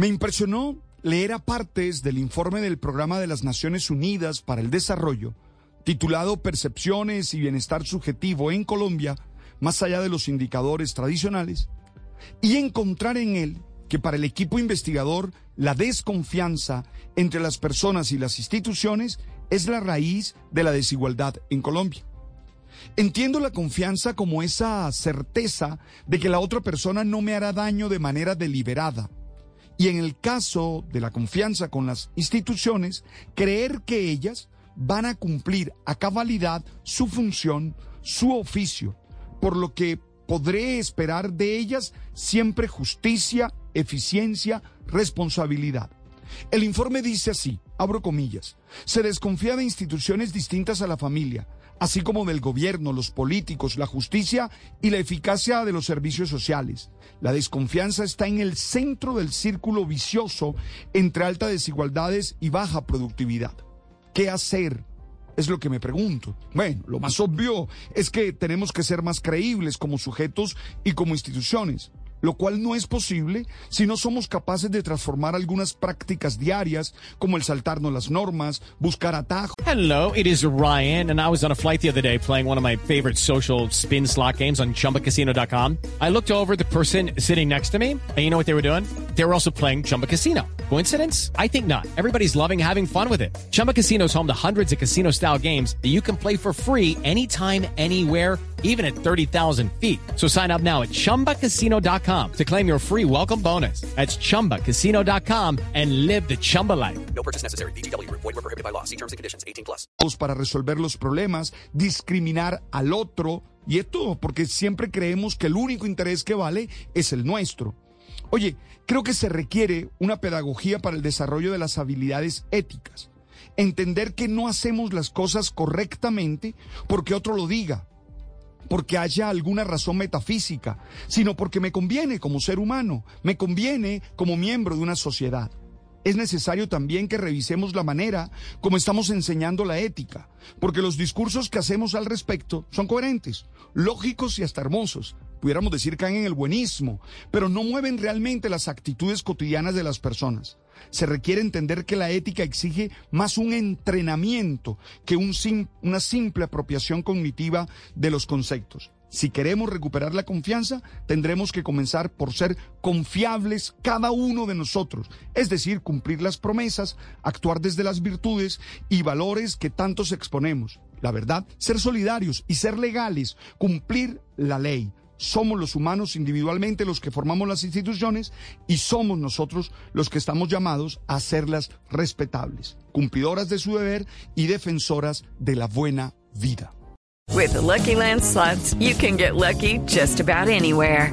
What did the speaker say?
Me impresionó leer a partes del informe del Programa de las Naciones Unidas para el Desarrollo, titulado Percepciones y Bienestar Subjetivo en Colombia, más allá de los indicadores tradicionales, y encontrar en él que para el equipo investigador la desconfianza entre las personas y las instituciones es la raíz de la desigualdad en Colombia. Entiendo la confianza como esa certeza de que la otra persona no me hará daño de manera deliberada. Y en el caso de la confianza con las instituciones, creer que ellas van a cumplir a cabalidad su función, su oficio, por lo que podré esperar de ellas siempre justicia, eficiencia, responsabilidad. El informe dice así, abro comillas, se desconfía de instituciones distintas a la familia, así como del gobierno, los políticos, la justicia y la eficacia de los servicios sociales. La desconfianza está en el centro del círculo vicioso entre altas desigualdades y baja productividad. ¿Qué hacer? Es lo que me pregunto. Bueno, lo más obvio es que tenemos que ser más creíbles como sujetos y como instituciones lo cual no es posible si no somos capaces de transformar algunas prácticas diarias como el saltarnos las normas, buscar atajos. Hello, it is Ryan and I was on a flight the other day playing one of my favorite social spin slot games on chumbacasino.com. I looked over the person sitting next to me and you know what they were doing? They were also playing Chumba Casino. Coincidence? I think not. Everybody's loving having fun with it. Chumba Casino is home to hundreds of casino-style games that you can play for free anytime anywhere even at 30,000 feet. So sign up now at ChumbaCasino.com to claim your free welcome bonus. That's ChumbaCasino.com and live the Chumba life. No purchase necessary. BGW. Void were prohibited by law. See terms and conditions. 18 plus. Para resolver los problemas, discriminar al otro y esto porque siempre creemos que el único interés que vale es el nuestro. Oye, creo que se requiere una pedagogía para el desarrollo de las habilidades éticas. Entender que no hacemos las cosas correctamente porque otro lo diga porque haya alguna razón metafísica, sino porque me conviene como ser humano, me conviene como miembro de una sociedad. Es necesario también que revisemos la manera como estamos enseñando la ética, porque los discursos que hacemos al respecto son coherentes, lógicos y hasta hermosos. Pudiéramos decir caen en el buenismo, pero no mueven realmente las actitudes cotidianas de las personas. Se requiere entender que la ética exige más un entrenamiento que una simple apropiación cognitiva de los conceptos. Si queremos recuperar la confianza, tendremos que comenzar por ser confiables cada uno de nosotros, es decir, cumplir las promesas, actuar desde las virtudes y valores que tantos exponemos. La verdad, ser solidarios y ser legales, cumplir la ley somos los humanos individualmente los que formamos las instituciones y somos nosotros los que estamos llamados a hacerlas respetables, cumplidoras de su deber y defensoras de la buena vida. With the Lucky Land you can get lucky just about anywhere.